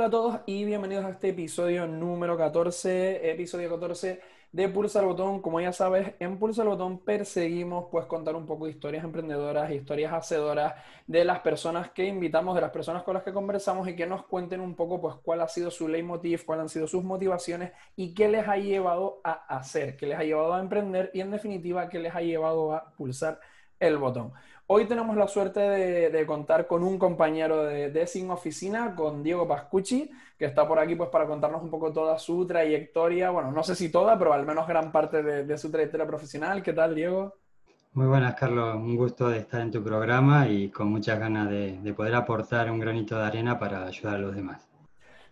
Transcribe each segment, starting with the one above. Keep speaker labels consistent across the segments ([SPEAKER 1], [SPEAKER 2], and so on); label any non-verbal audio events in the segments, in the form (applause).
[SPEAKER 1] Hola a todos y bienvenidos a este episodio número 14, episodio 14 de Pulsa el Botón. Como ya sabes, en Pulsa el Botón perseguimos pues contar un poco de historias emprendedoras, historias hacedoras de las personas que invitamos, de las personas con las que conversamos y que nos cuenten un poco pues cuál ha sido su leitmotiv, cuáles han sido sus motivaciones y qué les ha llevado a hacer, qué les ha llevado a emprender y en definitiva qué les ha llevado a pulsar el botón. Hoy tenemos la suerte de, contar con un compañero de, de, Sin Oficina, con Diego Pascucci, que está por aquí pues, para contarnos un poco toda su trayectoria. Bueno, no sé si toda, pero al menos gran parte de, su trayectoria profesional. ¿Qué tal, Diego?
[SPEAKER 2] Muy buenas, Carlos. Un gusto de estar en tu programa y con muchas ganas de, poder aportar un granito de arena para ayudar a los demás.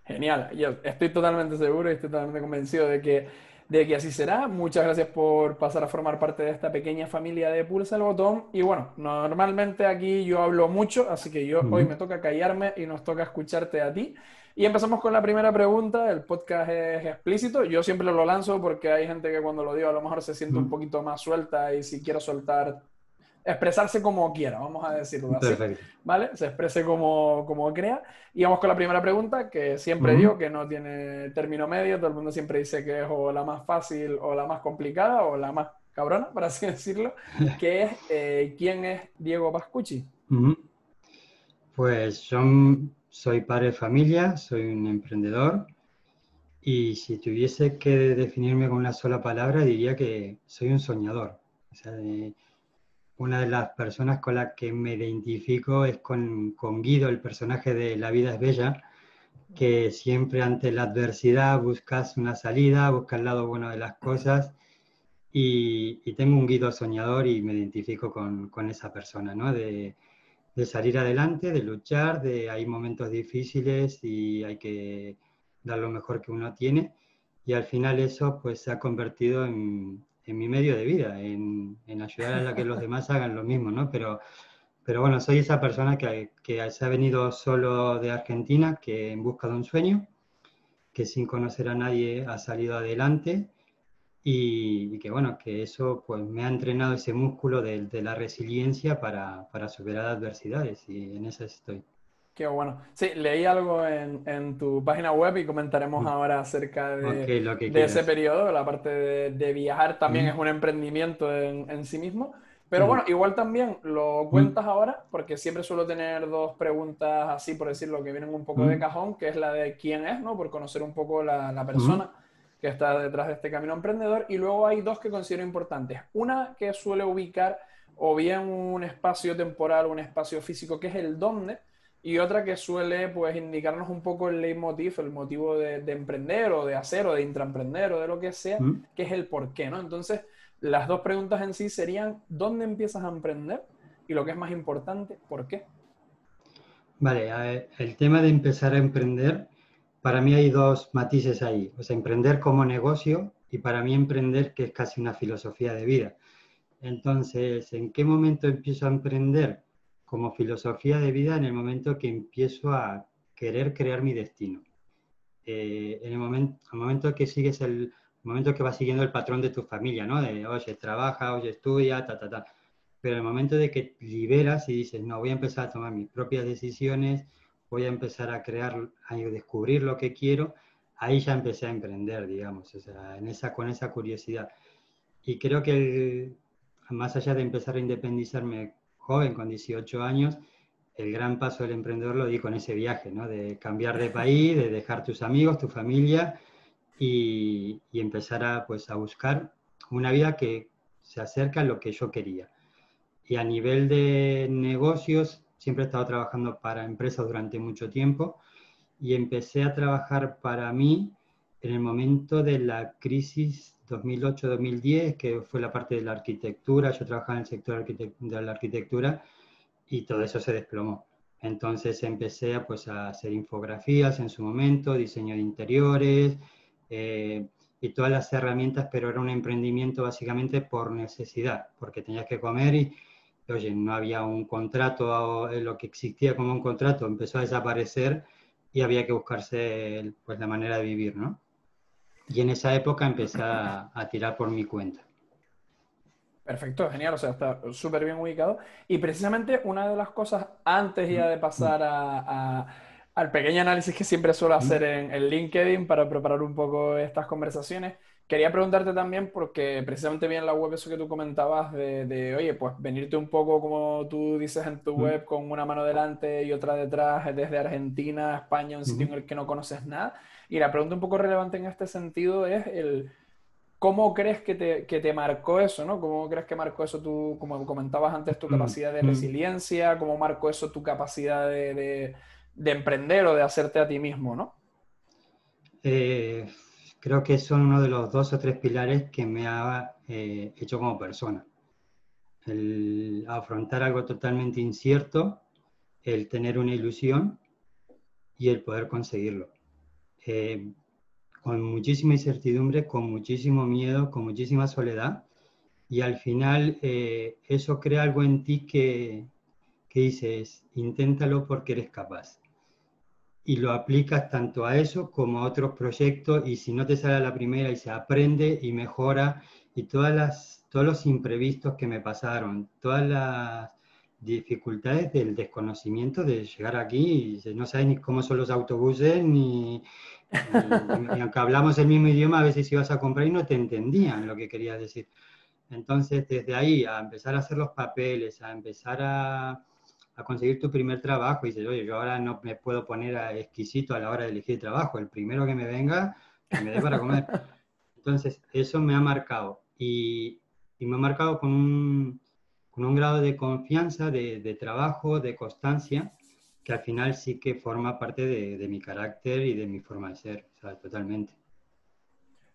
[SPEAKER 1] Genial. Yo estoy totalmente seguro y estoy totalmente convencido de que de que así será. Muchas gracias por pasar a formar parte de esta pequeña familia de Pulsa el Botón. Y bueno, normalmente aquí yo hablo mucho, así que yo hoy me toca callarme y nos toca escucharte a ti. Y empezamos con la primera pregunta. El podcast es explícito. Yo siempre lo lanzo porque hay gente que cuando lo digo a lo mejor se siente un poquito más suelta y si quiero soltar expresarse como quiera, vamos a decirlo así. ¿Vale? Se exprese como, como, crea. Y vamos con la primera pregunta, que siempre digo que no tiene término medio, todo el mundo siempre dice que es o la más fácil o la más complicada o la más cabrona, por así (laughs) decirlo, que es eh, ¿quién es Diego Pascucci?
[SPEAKER 2] Pues yo soy padre de familia, soy un emprendedor y si tuviese que definirme con una sola palabra diría que soy un soñador. O sea, una de las personas con las que me identifico es con, Guido, el personaje de La vida es bella, que siempre ante la adversidad buscas una salida, buscas el lado bueno de las cosas y, tengo un Guido soñador y me identifico con, esa persona, ¿no? De, salir adelante, de luchar, de hay momentos difíciles y hay que dar lo mejor que uno tiene y al final eso pues se ha convertido en, en mi medio de vida, en, ayudar a que los demás hagan lo mismo, ¿no? Pero, pero bueno, soy esa persona que, que, se ha venido solo de Argentina, que en busca de un sueño, que sin conocer a nadie ha salido adelante y, que bueno, que eso pues me ha entrenado ese músculo de, de la resiliencia para, para superar adversidades y en eso estoy.
[SPEAKER 1] Qué bueno. Sí, leí algo en, en, tu página web y comentaremos mm. ahora acerca de, de ese periodo. La parte de, de viajar también mm. es un emprendimiento en, en sí mismo. Pero mm. bueno, igual también lo cuentas ahora, porque siempre suelo tener dos preguntas así, por decirlo, que vienen un poco de cajón, que es la de quién es, ¿no? Por conocer un poco la, la persona que está detrás de este camino emprendedor. Y luego hay dos que considero importantes. Una que suele ubicar o bien un espacio temporal o un espacio físico, que es el dónde y otra que suele pues indicarnos un poco el leitmotiv, el motivo de, emprender o de hacer o de intraemprender o de lo que sea, mm. que es el por qué, ¿no? Entonces, las dos preguntas en sí serían, ¿dónde empiezas a emprender? Y lo que es más importante, ¿por qué?
[SPEAKER 2] Vale, el tema de empezar a emprender, para mí hay dos matices ahí. O sea, emprender como negocio y para mí emprender que es casi una filosofía de vida. Entonces, ¿en qué momento empiezo a emprender? Como filosofía de vida en el momento que empiezo a querer crear mi destino. Eh, en el momento, el momento que sigues el, momento que vas siguiendo el patrón de tu familia, ¿no? De, oye, trabaja, oye, estudia, ta, ta, ta. Pero en el momento de que liberas y dices, no, voy a empezar a tomar mis propias decisiones, voy a empezar a crear, a descubrir lo que quiero, ahí ya empecé a emprender, digamos, o sea, en esa, con esa curiosidad. Y creo que más allá de empezar a independizarme joven, con 18 años, el gran paso del emprendedor lo di con ese viaje, ¿no? De cambiar de país, de dejar tus amigos, tu familia y, empezar a, pues, a buscar una vida que se acerca a lo que yo quería. Y a nivel de negocios, siempre he estado trabajando para empresas durante mucho tiempo y empecé a trabajar para mí en el momento de la crisis 2008-2010, que fue la parte de la arquitectura, yo trabajaba en el sector de la arquitectura y todo eso se desplomó. Entonces empecé a, pues, a hacer infografías en su momento, diseño de interiores eh, y todas las herramientas, pero era un emprendimiento básicamente por necesidad, porque tenías que comer y, oye, no había un contrato, lo que existía como un contrato empezó a desaparecer y había que buscarse pues, la manera de vivir, ¿no? Y en esa época empecé a, tirar por mi cuenta.
[SPEAKER 1] Perfecto, genial, o sea, está súper bien ubicado. Y precisamente una de las cosas, antes ya de pasar a, al pequeño análisis que siempre suelo hacer en, LinkedIn para preparar un poco estas conversaciones. Quería preguntarte también, porque precisamente vi en la web eso que tú comentabas de, oye, pues venirte un poco, como tú dices en tu web, con una mano delante y otra detrás, desde Argentina, España, un sitio en el que no conoces nada. Y la pregunta un poco relevante en este sentido es el ¿Cómo crees que te, que te, marcó eso, no? ¿Cómo crees que marcó eso tú, como comentabas antes, tu capacidad de resiliencia? ¿Cómo marcó eso tu capacidad de, de, emprender o de hacerte a ti mismo, no?
[SPEAKER 2] Eh, creo que son uno de los dos o tres pilares que me ha eh, hecho como persona. El afrontar algo totalmente incierto, el tener una ilusión y el poder conseguirlo. Eh, con muchísima incertidumbre, con muchísimo miedo, con muchísima soledad. Y al final eh, eso crea algo en ti que, que dices, inténtalo porque eres capaz. Y lo aplicas tanto a eso como a otros proyectos y si no te sale a la primera y se aprende y mejora y todas las, todos los imprevistos que me pasaron, todas las dificultades del desconocimiento de llegar aquí y no sabes ni cómo son los autobuses ni, y, aunque hablamos el mismo idioma, a veces ibas a comprar y no te entendían lo que querías decir. Entonces, desde ahí, a empezar a hacer los papeles, a empezar a, a conseguir tu primer trabajo, y dices, oye, yo ahora no me puedo poner a exquisito a la hora de elegir trabajo, el primero que me venga, que me dé para comer. Entonces, eso me ha marcado. Y, y me ha marcado con un, con un grado de confianza, de, de trabajo, de constancia, que al final sí que forma parte de, mi carácter y de mi forma de ser, totalmente.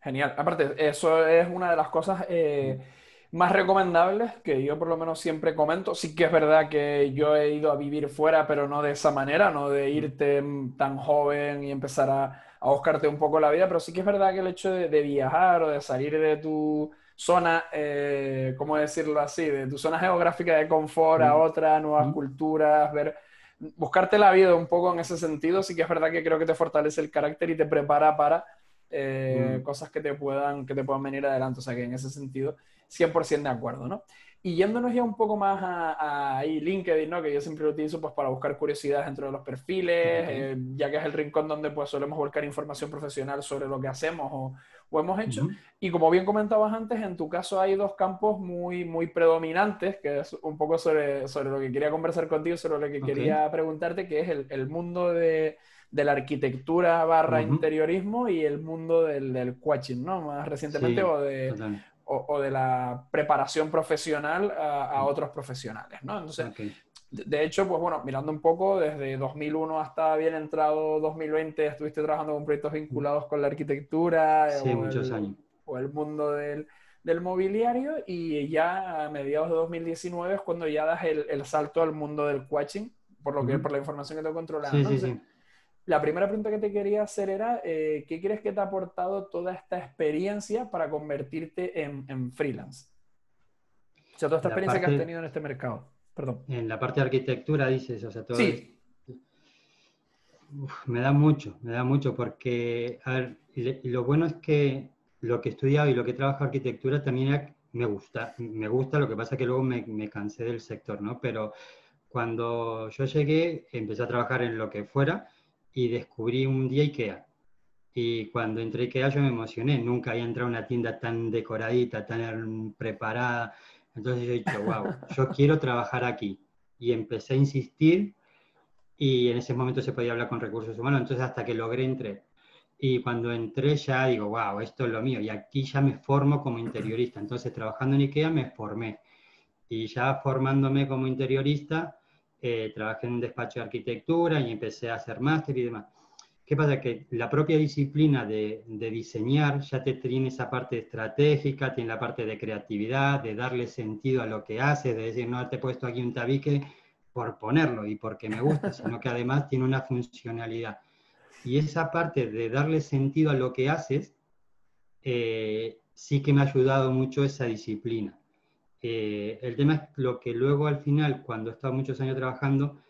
[SPEAKER 1] Genial. Aparte, eso es una de las cosas eh, más recomendables que yo por lo menos siempre comento. Sí que es verdad que yo he ido a vivir fuera, pero no de esa manera, no de irte tan joven y empezar a, a buscarte un poco la vida, pero sí que es verdad que el hecho de, viajar o de salir de tu zona, eh, ¿cómo decirlo así? De tu zona geográfica de confort a otra, nuevas culturas, ver buscarte la vida un poco en ese sentido, sí que es verdad que creo que te fortalece el carácter y te prepara para eh, mm. cosas que te, puedan, que te puedan venir adelante. O sea que en ese sentido, 100% de acuerdo, ¿no? Y yéndonos ya un poco más a, a, LinkedIn, ¿no? Que yo siempre lo utilizo pues para buscar curiosidades dentro de los perfiles, eh, ya que es el rincón donde pues solemos buscar información profesional sobre lo que hacemos o, o hemos hecho. Y como bien comentabas antes, en tu caso hay dos campos muy, muy predominantes, que es un poco sobre, sobre lo que quería conversar contigo, sobre lo que quería preguntarte, que es el, el mundo de, de, la arquitectura barra interiorismo y el mundo del, del coaching, ¿no? Más recientemente, o de o, de la preparación profesional a, mm. otros profesionales, ¿no? Entonces, de hecho, pues bueno, mirando un poco, desde 2001 hasta bien entrado 2020, estuviste trabajando con proyectos vinculados con la arquitectura
[SPEAKER 2] sí, o, muchos
[SPEAKER 1] el,
[SPEAKER 2] años.
[SPEAKER 1] o el mundo del, del, mobiliario y ya a mediados de 2019 es cuando ya das el, el salto al mundo del coaching, por lo que por la información que te controlado. Sí, sí, sí. La primera pregunta que te quería hacer era, eh, ¿qué crees que te ha aportado toda esta experiencia para convertirte en, freelance? O sea, toda esta experiencia que has tenido en este mercado. Perdón.
[SPEAKER 2] En la parte de arquitectura dices, o sea, todo... Sí. me da mucho, me da mucho porque, a ver, lo bueno es que lo que he estudiado y lo que he trabajado en arquitectura también me gusta, me gusta, lo que pasa es que luego me, me cansé del sector, ¿no? Pero cuando yo llegué, empecé a trabajar en lo que fuera, y descubrí un día IKEA. Y cuando entré a IKEA yo me emocioné, nunca había entrado a una tienda tan decoradita, tan preparada. Entonces yo dicho, wow, yo quiero trabajar aquí. Y empecé a insistir y en ese momento se podía hablar con recursos humanos, entonces hasta que logré entrar. Y cuando entré ya digo, wow, esto es lo mío. Y aquí ya me formo como interiorista. Entonces trabajando en IKEA me formé. Y ya formándome como interiorista, eh, trabajé en un despacho de arquitectura y empecé a hacer máster y demás. ¿Qué pasa? Que la propia disciplina de, diseñar ya te tiene esa parte estratégica, tiene la parte de creatividad, de darle sentido a lo que haces, de decir, no te he puesto aquí un tabique por ponerlo y porque me gusta, (laughs) sino que además tiene una funcionalidad. Y esa parte de darle sentido a lo que haces, eh, sí que me ha ayudado mucho esa disciplina. Eh, el tema es lo que luego al final, cuando he estado muchos años trabajando,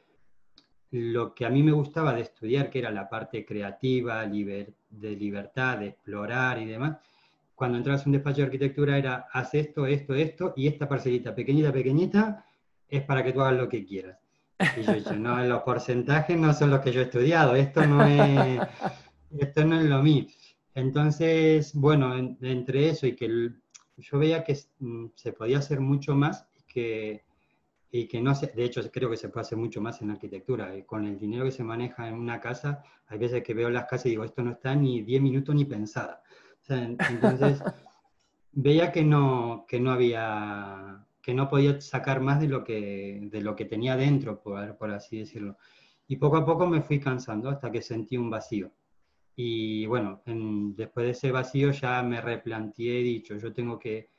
[SPEAKER 2] lo que a mí me gustaba de estudiar, que era la parte creativa, de libertad, de explorar y demás, cuando entras en un despacho de arquitectura era, haz esto, esto, esto, y esta parcelita pequeñita, pequeñita, es para que tú hagas lo que quieras. Y yo dicho, no, los porcentajes no son los que yo he estudiado, esto no es, esto no es lo mío. Entonces, bueno, entre eso y que yo veía que mm, se podía hacer mucho más que, y que no se, de hecho creo que se puede hacer mucho más en arquitectura. Y con el dinero que se maneja en una casa, hay veces que veo las casas y digo, esto no está ni 10 minutos ni pensada. entonces, (laughs) veía que no, que no había, que no podía sacar más de lo que, de lo que tenía dentro, por, por así decirlo. Y poco a poco me fui cansando hasta que sentí un vacío. Y bueno, después de ese vacío ya me replanteé y dicho, yo tengo que,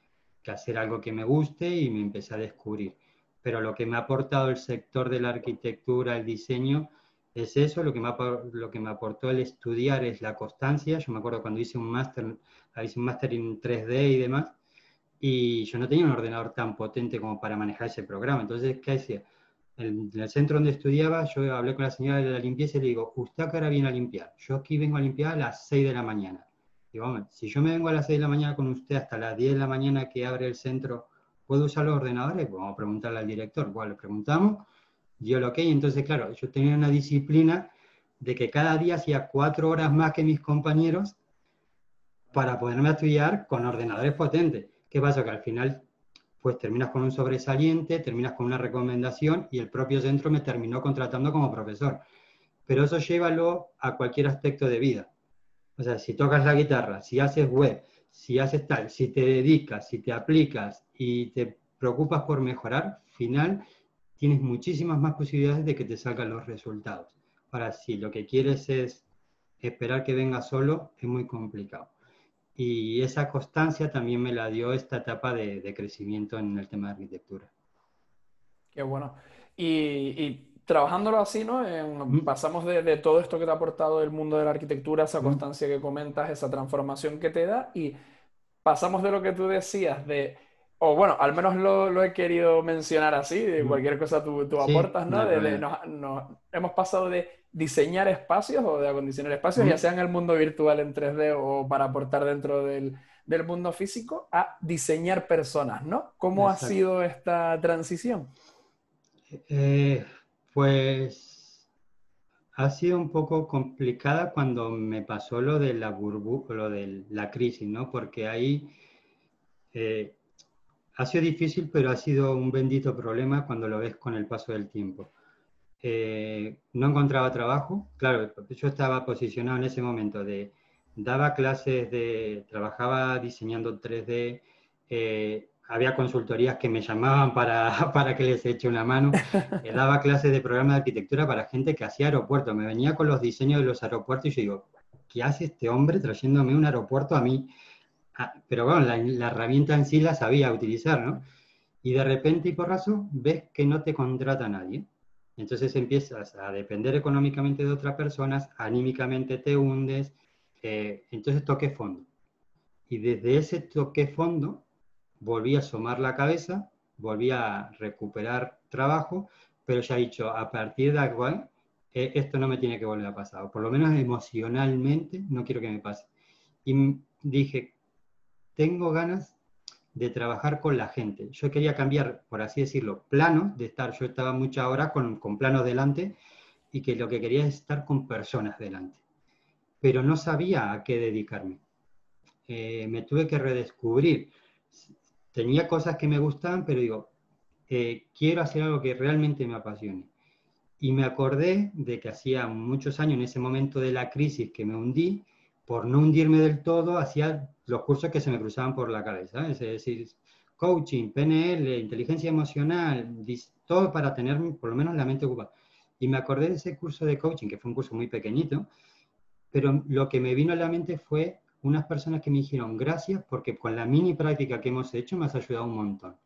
[SPEAKER 2] que, hacer algo que me guste y me empecé a descubrir. Pero lo que me ha aportado el sector de la arquitectura, el diseño, es eso, lo que me, lo que me aportó el estudiar es la constancia. Yo me acuerdo cuando hice un máster, hice un máster en 3D y demás, y yo no tenía un ordenador tan potente como para manejar ese programa. Entonces, ¿qué hacía? En, el centro donde estudiaba, yo hablé con la señora de la limpieza y le digo, ¿usted acá ahora viene a limpiar? Yo aquí vengo a limpiar a las 6 de la mañana. Digo, hombre, si yo me vengo a las 6 de la mañana con usted hasta las 10 de la mañana que abre el centro, ¿puedo usar los ordenadores? Pues vamos a preguntarle al director. Bueno, le preguntamos, dio lo y entonces, claro, yo tenía una disciplina de que cada día hacía cuatro horas más que mis compañeros para poderme estudiar con ordenadores potentes. ¿Qué pasa? Que al final pues terminas con un sobresaliente, terminas con una recomendación y el propio centro me terminó contratando como profesor. Pero eso llévalo a cualquier aspecto de vida. O sea, si tocas la guitarra, si haces web, si haces tal, si te dedicas, si te aplicas y te preocupas por mejorar, final tienes muchísimas más posibilidades de que te salgan los resultados. Ahora, si lo que quieres es esperar que venga solo, es muy complicado. Y esa constancia también me la dio esta etapa de, crecimiento en el tema de arquitectura.
[SPEAKER 1] Qué bueno. Y, trabajándolo así, ¿no? Pasamos de, todo esto que te ha aportado el mundo de la arquitectura, esa constancia que comentas, esa transformación que te da, y pasamos de lo que tú decías, de, o bueno, al menos lo, he querido mencionar así, de cualquier cosa tú, tú aportas, ¿no? no, hemos pasado de diseñar espacios o de acondicionar espacios, ya sea en el mundo virtual en 3D o para aportar dentro del, del mundo físico, a diseñar personas, ¿no? ¿Cómo ha sido esta transición?
[SPEAKER 2] Eh, pues ha sido un poco complicada cuando me pasó lo de la burbuja, lo de la crisis, ¿no? Porque ahí eh, ha sido difícil, pero ha sido un bendito problema cuando lo ves con el paso del tiempo. Eh, no encontraba trabajo. Claro, yo estaba posicionado en ese momento de, daba clases de, trabajaba diseñando 3D, eh, había consultorías que me llamaban para, (laughs) para que les eche una mano, eh, daba clases de programa de arquitectura para gente que hacía aeropuertos, me venía con los diseños de los aeropuertos y yo digo, ¿qué hace este hombre trayéndome un aeropuerto a mí? Ah, pero bueno, la, la, herramienta en sí la sabía utilizar, ¿no? Y de repente y por razón ves que no te contrata nadie. Entonces empiezas a depender económicamente de otras personas, anímicamente te hundes, eh, entonces toqué fondo. Y desde ese toque fondo volví a asomar la cabeza, volví a recuperar trabajo, pero ya he dicho, a partir de ahora, eh, esto no me tiene que volver a pasar, por lo menos emocionalmente no quiero que me pase. Y dije, tengo ganas de trabajar con la gente. Yo quería cambiar, por así decirlo, planos, de estar, yo estaba muchas horas con, con planos delante y que lo que quería es estar con personas delante. Pero no sabía a qué dedicarme. Eh, me tuve que redescubrir. Tenía cosas que me gustaban, pero digo, eh, quiero hacer algo que realmente me apasione. Y me acordé de que hacía muchos años, en ese momento de la crisis que me hundí, por no hundirme del todo, hacía los cursos que se me cruzaban por la cabeza, es decir, coaching, PNL, inteligencia emocional, todo para tener por lo menos la mente ocupada. Y me acordé de ese curso de coaching, que fue un curso muy pequeñito, pero lo que me vino a la mente fue unas personas que me dijeron gracias porque con la mini práctica que hemos hecho me has ayudado un montón.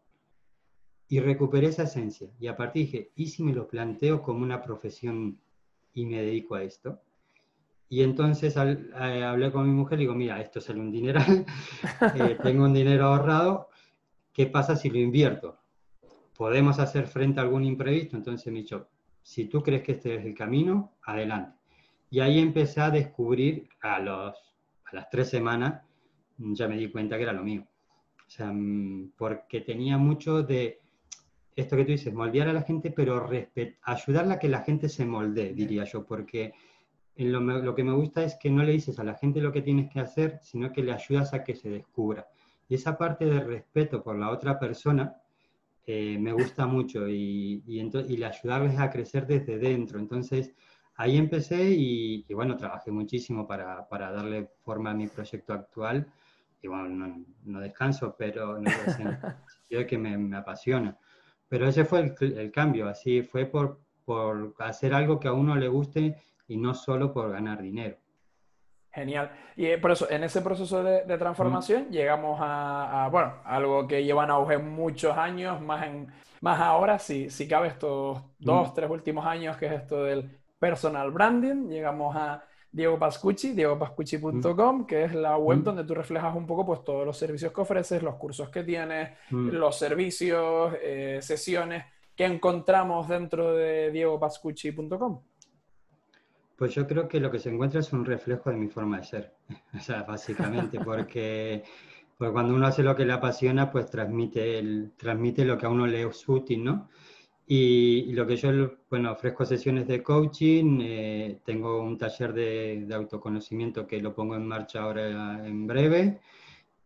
[SPEAKER 2] Y recuperé esa esencia. Y a partir dije, ¿y si me lo planteo como una profesión y me dedico a esto? Y entonces eh, hablé con mi mujer y digo, mira, esto sale un dineral, (laughs) eh, tengo un dinero ahorrado, ¿qué pasa si lo invierto? ¿Podemos hacer frente a algún imprevisto? Entonces me dicho, si tú crees que este es el camino, adelante. Y ahí empecé a descubrir a, los, a las tres semanas, ya me di cuenta que era lo mío. O sea, mm, porque tenía mucho de esto que tú dices, moldear a la gente, pero ayudarla a que la gente se moldee, diría yo, porque lo, lo, que me gusta es que no le dices a la gente lo que tienes que hacer, sino que le ayudas a que se descubra. Y esa parte de respeto por la otra persona eh, me gusta mucho y, y, y, le ayudarles a crecer desde dentro. Entonces, ahí empecé y, bueno, trabajé muchísimo para, para, darle forma a mi proyecto actual. Y bueno, no, no descanso, pero no es en el sentido de que me, me apasiona. Pero ese fue el, el, cambio, así fue por, por hacer algo que a uno le guste y no solo por ganar dinero.
[SPEAKER 1] Genial. Y eh, por eso, en ese proceso de, transformación llegamos a, bueno, algo que lleva en auge muchos años, más, en, más ahora, si, si cabe estos dos, tres últimos años, que es esto del personal branding, llegamos a Diego Pascucci, diegopascucci.com, que es la web donde tú reflejas un poco pues, todos los servicios que ofreces, los cursos que tienes, los servicios, eh, sesiones que encontramos dentro de diegopascucci.com.
[SPEAKER 2] Pues yo creo que lo que se encuentra es un reflejo de mi forma de ser, (laughs) o sea, básicamente, (laughs) porque, pues cuando uno hace lo que le apasiona, pues transmite, el, transmite lo que a uno le es útil, ¿no? Y, lo que yo, bueno, ofrezco sesiones de coaching, eh, tengo un taller de, de, autoconocimiento que lo pongo en marcha ahora en breve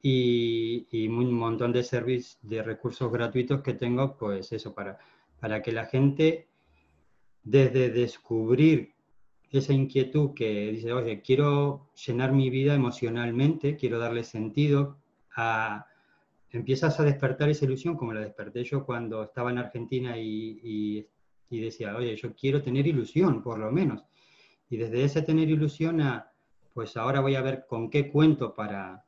[SPEAKER 2] y, y un montón de servicios, de recursos gratuitos que tengo, pues eso, para, para que la gente desde descubrir esa inquietud que dice, oye, quiero llenar mi vida emocionalmente, quiero darle sentido a empiezas a despertar esa ilusión, como la desperté yo cuando estaba en Argentina y, decía, oye, yo quiero tener ilusión, por lo menos. Y desde ese tener ilusión a, pues ahora voy a ver con qué cuento para,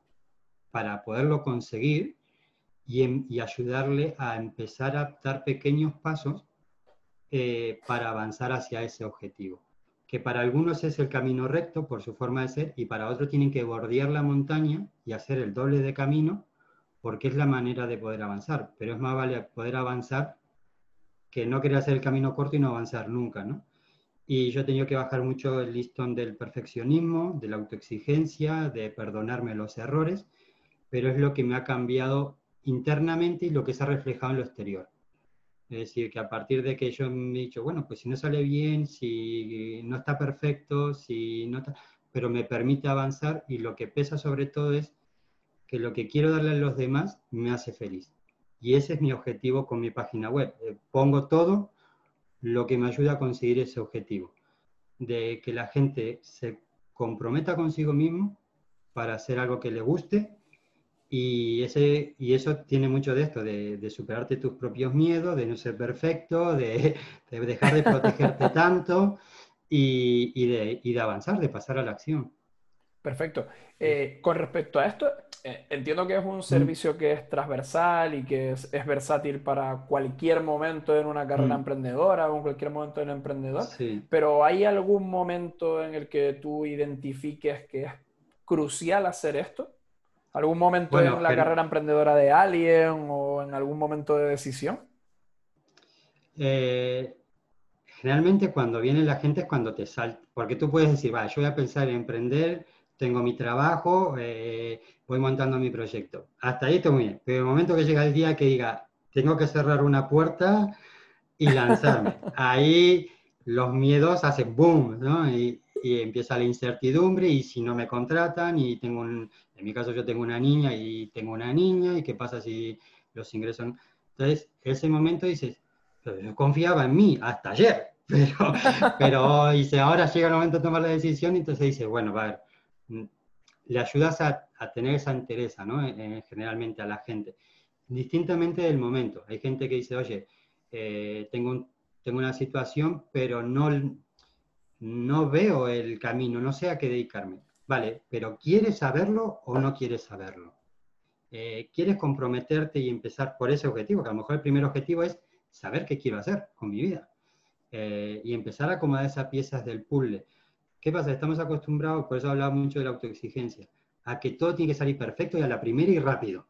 [SPEAKER 2] para poderlo conseguir y, ayudarle a empezar a dar pequeños pasos eh, para avanzar hacia ese objetivo. Que para algunos es el camino recto por su forma de ser y para otros tienen que bordear la montaña y hacer el doble de camino porque es la manera de poder avanzar, pero es más vale poder avanzar que no querer hacer el camino corto y no avanzar nunca, ¿no? Y yo he tenido que bajar mucho el listón del perfeccionismo, de la autoexigencia, de perdonarme los errores, pero es lo que me ha cambiado internamente y lo que se ha reflejado en lo exterior. Es decir, que a partir de que yo me he dicho, bueno, pues si no sale bien, si no está perfecto, si no está... pero me permite avanzar y lo que pesa sobre todo es que lo que quiero darle a los demás me hace feliz. Y ese es mi objetivo con mi página web. Eh, pongo todo lo que me ayuda a conseguir ese objetivo, de que la gente se comprometa consigo mismo para hacer algo que le guste y, ese, y eso tiene mucho de esto, de, superarte tus propios miedos, de no ser perfecto, de, dejar de protegerte tanto y, y, de, y, de, avanzar, de pasar a la acción.
[SPEAKER 1] Perfecto. Eh, con respecto a esto, eh, entiendo que es un mm. servicio que es transversal y que es, versátil para cualquier momento en una carrera mm. emprendedora o en cualquier momento en emprendedor, pero ¿hay algún momento en el que tú identifiques que es crucial hacer esto? ¿Algún momento en la carrera emprendedora de alguien o en algún momento de decisión?
[SPEAKER 2] Eh, generalmente cuando viene la gente es cuando te salta, porque tú puedes decir, va, yo voy a pensar en emprender tengo mi trabajo, eh, voy montando mi proyecto. Hasta ahí está muy bien. Pero el momento que llega el día que diga, tengo que cerrar una puerta y lanzarme, (laughs) ahí los miedos hacen boom, ¿no? Y, empieza la incertidumbre y si no me contratan y tengo un, en mi caso yo tengo una niña y tengo una niña y qué pasa si los ingresos... Entonces, ese momento dices, pero yo confiaba en mí hasta ayer, (laughs) pero, pero dice, ahora llega el momento de tomar la decisión y entonces dice, bueno, va a ver, Mm, le ayudas a, tener esa entereza, ¿no? generalmente a la gente, distintamente del momento. Hay gente que dice, oye, eh, tengo, tengo una situación, pero no, no veo el camino, no sé a qué dedicarme. Vale, pero ¿quieres saberlo o no quieres saberlo? Eh, ¿Quieres comprometerte y empezar por ese objetivo? Que a lo mejor el primer objetivo es saber qué quiero hacer con mi vida eh, y empezar a acomodar esas piezas del puzzle. ¿Qué pasa? Estamos acostumbrados, por eso hablaba mucho de la autoexigencia, a que todo tiene que salir perfecto y a la primera y rápido.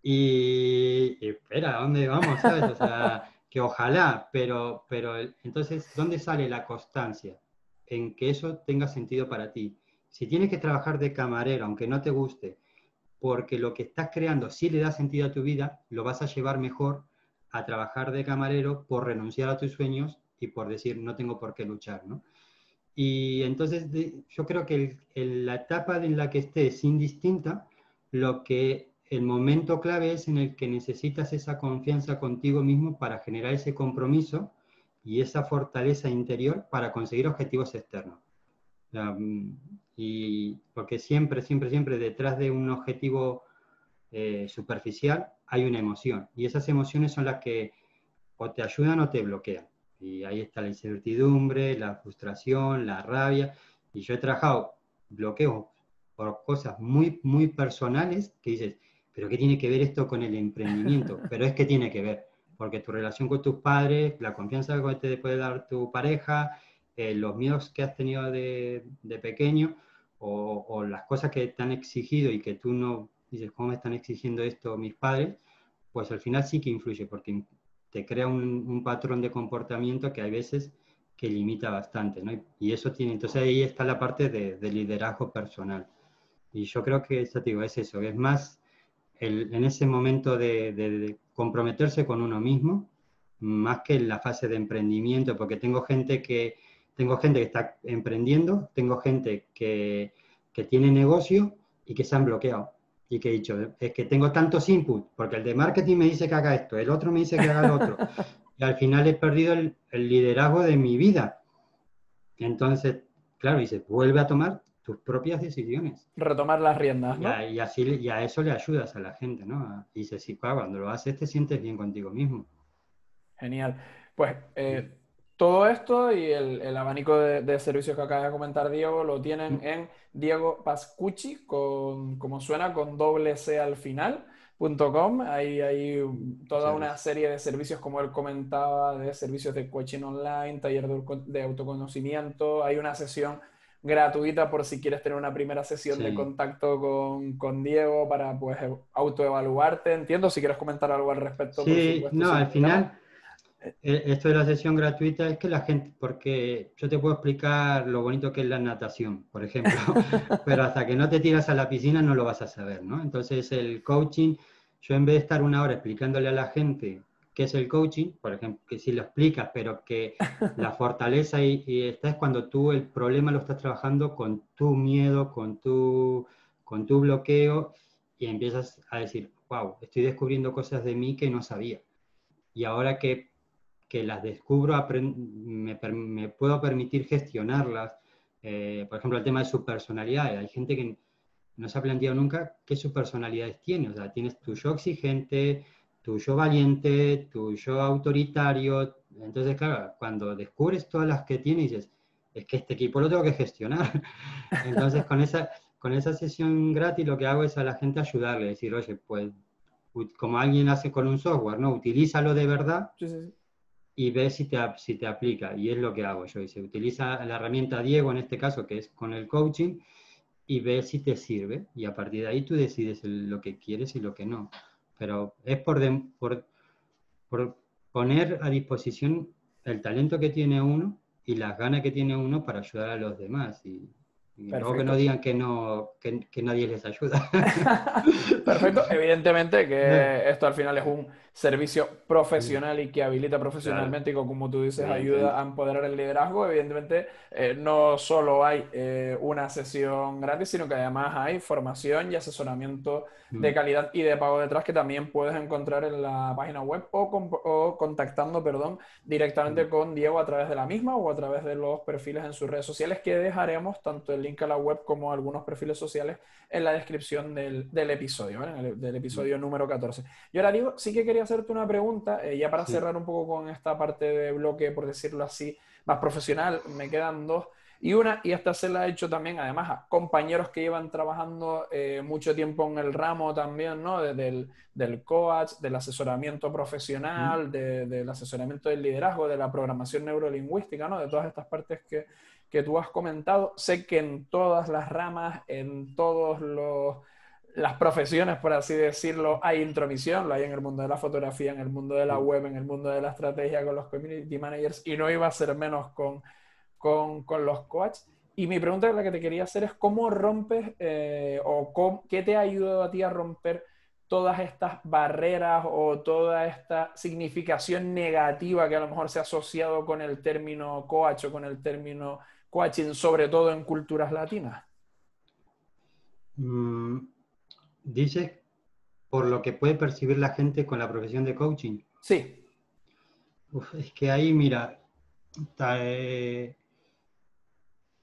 [SPEAKER 2] Y, espera, ¿a dónde vamos? O sea, (laughs) que ojalá, pero, pero entonces, ¿dónde sale la constancia? En que eso tenga sentido para ti. Si tienes que trabajar de camarero, aunque no te guste, porque lo que estás creando sí le da sentido a tu vida, lo vas a llevar mejor a trabajar de camarero por renunciar a tus sueños y por decir no tengo por qué luchar, ¿no? Y entonces yo creo que la etapa en la que estés es indistinta, lo que el momento clave es en el que necesitas esa confianza contigo mismo para generar ese compromiso y esa fortaleza interior para conseguir objetivos externos. Y porque siempre, siempre, siempre detrás de un objetivo eh, superficial hay una emoción. Y esas emociones son las que o te ayudan o te bloquean. Y ahí está la incertidumbre, la frustración, la rabia. Y yo he trabajado bloqueos por cosas muy, muy personales que dices, pero ¿qué tiene que ver esto con el emprendimiento? (laughs) Pero es que tiene que ver, porque tu relación con tus padres, la confianza que te puede dar tu pareja, eh, los miedos que has tenido de, de pequeño o, o, las cosas que te han exigido y que tú no dices, ¿cómo me están exigiendo esto mis padres? Pues al final sí que influye, porque te crea un, un patrón de comportamiento que hay veces que limita bastante, ¿no? Y eso tiene, entonces ahí está la parte de, de liderazgo personal. Y yo creo que eso, digo, es eso, es más el, en ese momento de, de, comprometerse con uno mismo, más que en la fase de emprendimiento, porque tengo gente que, tengo gente que está emprendiendo, tengo gente que, que tiene negocio y que se han bloqueado y que he dicho, es que tengo tantos inputs, porque el de marketing me dice que haga esto, el otro me dice que haga lo otro, (laughs) y al final he perdido el, liderazgo de mi vida. Entonces, claro, dice, vuelve a tomar tus propias decisiones.
[SPEAKER 1] Retomar las riendas, ¿no?
[SPEAKER 2] Y, así, y a eso le ayudas a la gente, ¿no? Y dice, sí, cuando lo haces te sientes bien contigo mismo.
[SPEAKER 1] Genial. Pues eh, todo esto y el, abanico de, servicios que acaba de comentar Diego lo tienen mm. en Diego Pascucci, con, como suena, con doble C al final. .com. Hay, hay toda una serie de servicios, como él comentaba, de servicios de coaching online, taller de, autoconocimiento. Hay una sesión gratuita por si quieres tener una primera sesión de contacto con, con, Diego para pues autoevaluarte. Entiendo si quieres comentar algo al respecto.
[SPEAKER 2] Sí, no, al final esto de la sesión gratuita es que la gente, porque yo te puedo explicar lo bonito que es la natación, por ejemplo, (laughs) pero hasta que no te tiras a la piscina no lo vas a saber, ¿no? Entonces el coaching, yo en vez de estar una hora explicándole a la gente qué es el coaching, por ejemplo, que si lo explicas, pero que (laughs) la fortaleza y, y esta es cuando tú el problema lo estás trabajando con tu miedo, con tu, con tu bloqueo y empiezas a decir, wow, estoy descubriendo cosas de mí que no sabía. Y ahora que que las descubro, me, me, puedo permitir gestionarlas. Eh, por ejemplo, el tema de su personalidad. Hay gente que no se ha planteado nunca qué su personalidades tiene. O sea, tienes tu yo exigente, tu yo valiente, tu yo autoritario. Entonces, claro, cuando descubres todas las que tienes, dices, es que este equipo lo tengo que gestionar. (laughs) Entonces, con esa, con esa sesión gratis lo que hago es a la gente ayudarle, decir, oye, pues como alguien hace con un software, ¿no? Utilízalo de verdad. Sí, sí y ve si te, si te aplica. Y es lo que hago yo. Dice, utiliza la herramienta Diego en este caso, que es con el coaching, y ve si te sirve. Y a partir de ahí tú decides lo que quieres y lo que no. Pero es por, por, por poner a disposición el talento que tiene uno y las ganas que tiene uno para ayudar a los demás. Y, y luego que no digan que, no, que, que nadie les ayuda. (laughs)
[SPEAKER 1] Perfecto. Evidentemente que esto al final es un servicio profesional y que habilita profesionalmente y como tú dices ayuda a empoderar el liderazgo. Evidentemente eh, no solo hay eh, una sesión gratis, sino que además hay formación y asesoramiento de mm. calidad y de pago detrás que también puedes encontrar en la página web o, contactando perdón, directamente mm. con Diego a través de la misma o a través de los perfiles en sus redes sociales que dejaremos tanto el link a la web como algunos perfiles sociales en la descripción del, del episodio, del episodio número 14. Y ahora digo, sí que quería hacerte una pregunta, eh, ya para cerrar un poco con esta parte de bloque, por decirlo así, más profesional, me quedan dos. Y una, y esta se la he hecho también, además, a compañeros que llevan trabajando eh, mucho tiempo en el ramo también, ¿no? del, del coach, del asesoramiento profesional, del asesoramiento del liderazgo, de la programación neurolingüística, ¿no? De todas estas partes que, que tú has comentado. Sé que en todas las ramas, en todos los las profesiones, por así decirlo, hay intromisión, lo hay en el mundo de la fotografía, en el mundo de la web, en el mundo de la estrategia con los community managers y no iba a ser menos con, con, con los coaches. Y mi pregunta la que te quería hacer es cómo rompes eh, o qué te ha ayudado a ti a romper todas estas barreras o toda esta significación negativa que a lo mejor se ha asociado con el término coach o con el término coaching, sobre todo en culturas latinas?
[SPEAKER 2] Mm, dice por lo que puede percibir la gente con la profesión de coaching.
[SPEAKER 1] Sí.
[SPEAKER 2] es que ahí, mira, eh,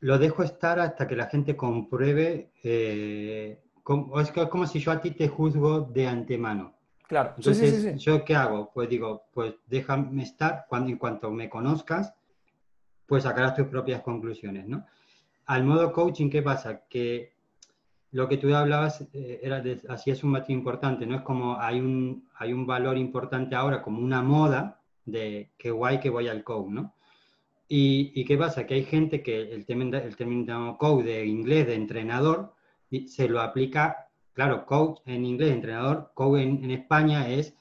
[SPEAKER 2] lo dejo estar hasta que la gente compruebe eh, es como si yo a ti te juzgo de antemano.
[SPEAKER 1] Claro.
[SPEAKER 2] Entonces, ¿yo qué hago? Pues digo, pues déjame estar, cuando en cuanto me conozcas, pues sacarás tus propias conclusiones, ¿no? Al modo coaching, ¿qué pasa? Que lo que tú hablabas eh, era de, así es un matiz importante, ¿no? Es como hay un, hay un valor importante ahora, como una moda de qué guay que voy al coach, ¿no? Y, y, qué pasa? Que hay gente que el término, el término coach de inglés, de entrenador, se lo aplica, claro, coach en inglés, entrenador, coach en, España es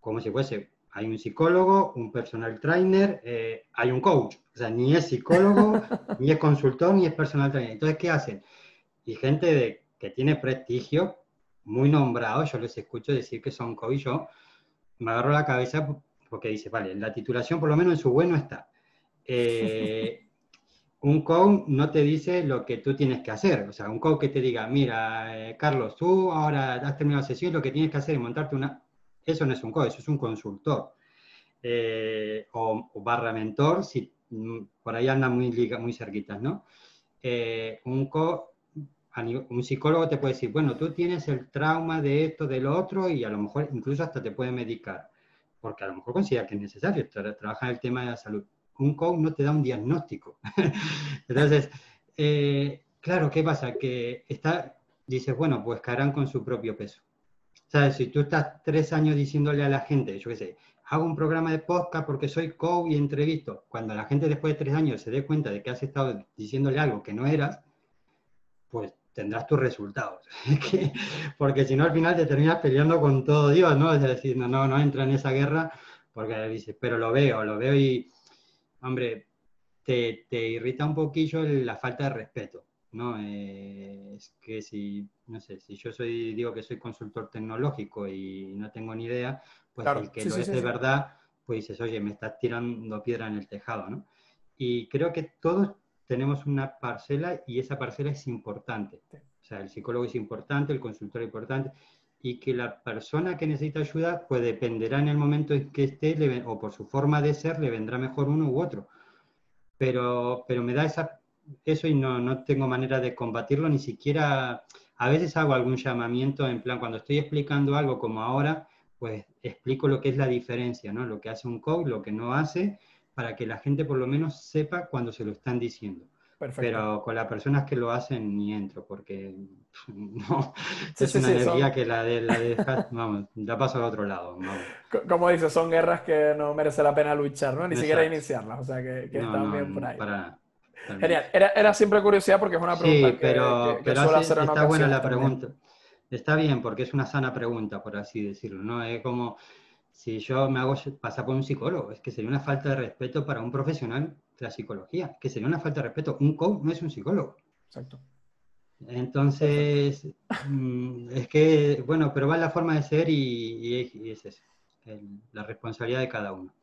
[SPEAKER 2] como si fuese, hay un psicólogo, un personal trainer, eh, hay un coach, o sea, ni es psicólogo, (laughs) ni es consultor, ni es personal trainer. Entonces, ¿qué hacen? Y gente de, que tiene prestigio, muy nombrado, yo les escucho decir que son coach, yo me agarro la cabeza porque dice, vale, la titulación por lo menos en su bueno está. Eh, un coach no te dice lo que tú tienes que hacer. O sea, un coach que te diga, mira, eh, Carlos, tú ahora has terminado la sesión, lo que tienes que hacer es montarte una... Eso no es un coach, eso es un consultor. Eh, o, barra mentor, si mm, por ahí andan muy, muy cerquitas, ¿no? Un, un psicólogo te puede decir, bueno, tú tienes el trauma de esto, de lo otro, y a lo mejor incluso hasta te puede medicar, porque a lo mejor considera que es necesario trabajar el tema de la salud un coach no te da un diagnóstico. (laughs) Entonces, eh, claro, ¿qué pasa? Que está, dices, bueno, pues caerán con su propio peso. ¿Sabes? Si tú estás tres años diciéndole a la gente, yo qué sé, hago un programa de podcast porque soy coach y entrevisto, cuando la gente después de tres años se dé cuenta de que has estado diciéndole algo que no eras, pues tendrás tus resultados. (laughs) porque si no, al final te terminas peleando con todo Dios, ¿no? Es decir, no, no, no entra en esa guerra porque dices, pero lo veo, lo veo y hombre, te, irrita un poquillo la falta de respeto, ¿no? Eh, es que si, no sé, si yo soy, digo que soy consultor tecnológico y no tengo ni idea, pues el que lo es de verdad, pues dices, oye, me estás tirando piedra en el tejado, ¿no? Y creo que todos tenemos una parcela y esa parcela es importante. O sea, el psicólogo es importante, el consultor es importante, y que la persona que necesita ayuda, pues dependerá en el momento en que esté, o por su forma de ser, le vendrá mejor uno u otro. Pero, pero me da esa, eso y no, no tengo manera de combatirlo, ni siquiera, a veces hago algún llamamiento en plan, cuando estoy explicando algo como ahora, pues explico lo que es la diferencia, ¿no? Lo que hace un coach, lo que no hace, para que la gente por lo menos sepa cuando se lo están diciendo. Pero con las personas que lo hacen ni entro, porque (laughs) no, es una energía que la de, la de (laughs) vamos, ya paso al otro lado.
[SPEAKER 1] Como dices, son guerras que no merece la pena luchar, ¿no? Ni siquiera iniciarlas, o sea que, que están bien por ahí. Genial, era, era, siempre curiosidad porque es una pregunta
[SPEAKER 2] sí, pero, pero hacer está buena la pregunta. Está bien, porque es una sana pregunta, por así decirlo, ¿no? Es como si yo me hago pasar por un psicólogo, es que sería una falta de respeto para un profesional de la psicología, que sería una falta de respeto. Un coach no es un psicólogo.
[SPEAKER 1] Exacto.
[SPEAKER 2] Entonces, mm, es que, bueno, pero va la forma de ser y, es eso, la responsabilidad de cada uno.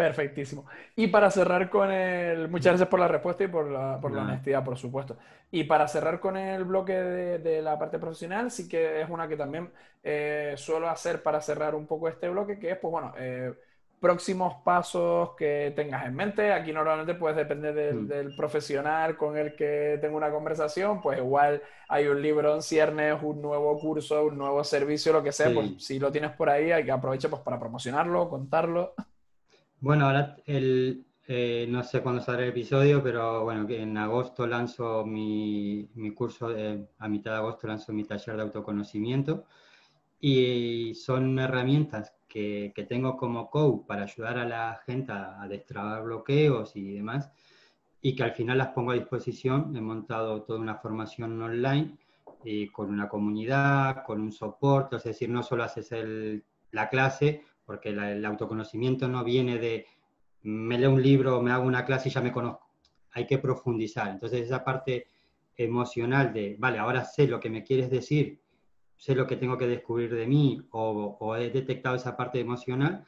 [SPEAKER 1] Perfectísimo. Y para cerrar con el... Muchas gracias por la respuesta y por la, por la honestidad, por supuesto. Y para cerrar con el bloque de, la parte profesional, sí que es una que también eh, suelo hacer para cerrar un poco este bloque, que es, pues bueno, eh, próximos pasos que tengas en mente. Aquí normalmente puedes depender del, mm. del, profesional con el que tengo una conversación, pues igual hay un libro en ciernes, un nuevo curso, un nuevo servicio, lo que sea, pues si lo tienes por ahí hay que aprovechar pues, para promocionarlo, contarlo.
[SPEAKER 2] Bueno, ahora el, eh, no sé cuándo saldrá el episodio, pero bueno, en agosto lanzo mi, mi curso, a mitad de agosto lanzo mi taller de autoconocimiento y son herramientas que, que, tengo como coach para ayudar a la gente a, destrabar bloqueos y demás, y que al final las pongo a disposición. He montado toda una formación online y con una comunidad, con un soporte, es decir, no solo haces el, la clase, porque el autoconocimiento no viene de me leo un libro, me hago una clase y ya me conozco. Hay que profundizar. Entonces esa parte emocional de, vale, ahora sé lo que me quieres decir, sé lo que tengo que descubrir de mí o, he detectado esa parte emocional,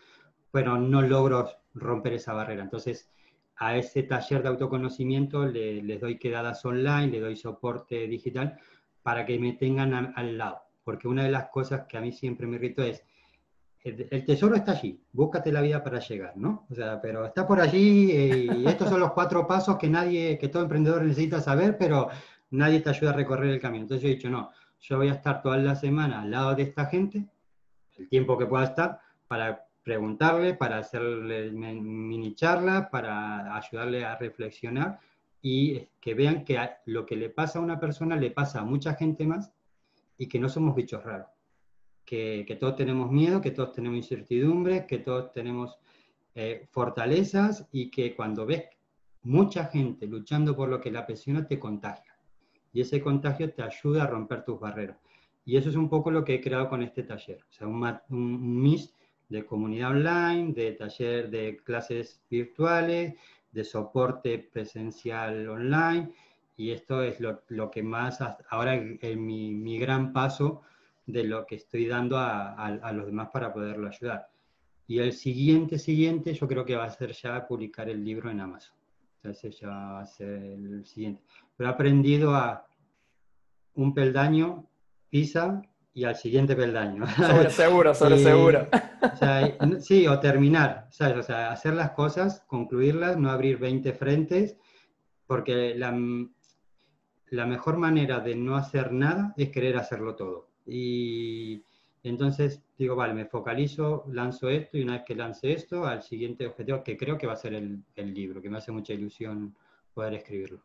[SPEAKER 2] pero no logro romper esa barrera. Entonces, a ese taller de autoconocimiento le, les doy quedadas online, le doy soporte digital para que me tengan al lado. Porque una de las cosas que a mí siempre me irrito es, el, tesoro está allí, búscate la vida para llegar, ¿no? O sea, pero está por allí eh, y estos son los cuatro pasos que nadie, que todo emprendedor necesita saber, pero nadie te ayuda a recorrer el camino. Entonces yo he dicho, no, yo voy a estar toda la semana al lado de esta gente, el tiempo que pueda estar, para preguntarle, para hacerle mini charla, para ayudarle a reflexionar y que vean que lo que le pasa a una persona le pasa a mucha gente más y que no somos bichos raros, que, todos tenemos miedo, que todos tenemos incertidumbre, que todos tenemos eh, fortalezas y que cuando ves mucha gente luchando por lo que la apasiona te contagia. Y ese contagio te ayuda a romper tus barreras. Y eso es un poco lo que he creado con este taller, o sea, un, un mix de comunidad online, de taller de clases virtuales, de soporte presencial online, y esto es lo, que más, ahora en mi, gran paso de lo que estoy dando a, a, los demás para poderlo ayudar. Y el siguiente, siguiente, yo creo que va a ser ya publicar el libro en Amazon. Entonces ya va a ser el siguiente. Pero he aprendido a un peldaño, pisa y al siguiente peldaño. (laughs)
[SPEAKER 1] Sobre seguro, sobre seguro.
[SPEAKER 2] sí, o terminar, ¿sabes? O sea, hacer las cosas, concluirlas, no abrir 20 frentes, porque la, la mejor manera de no hacer nada es querer hacerlo todo. Y entonces digo, vale, me focalizo, lanzo esto y una vez que lance esto, al siguiente objetivo, que creo que va a ser el, el libro, que me hace mucha ilusión poder escribirlo.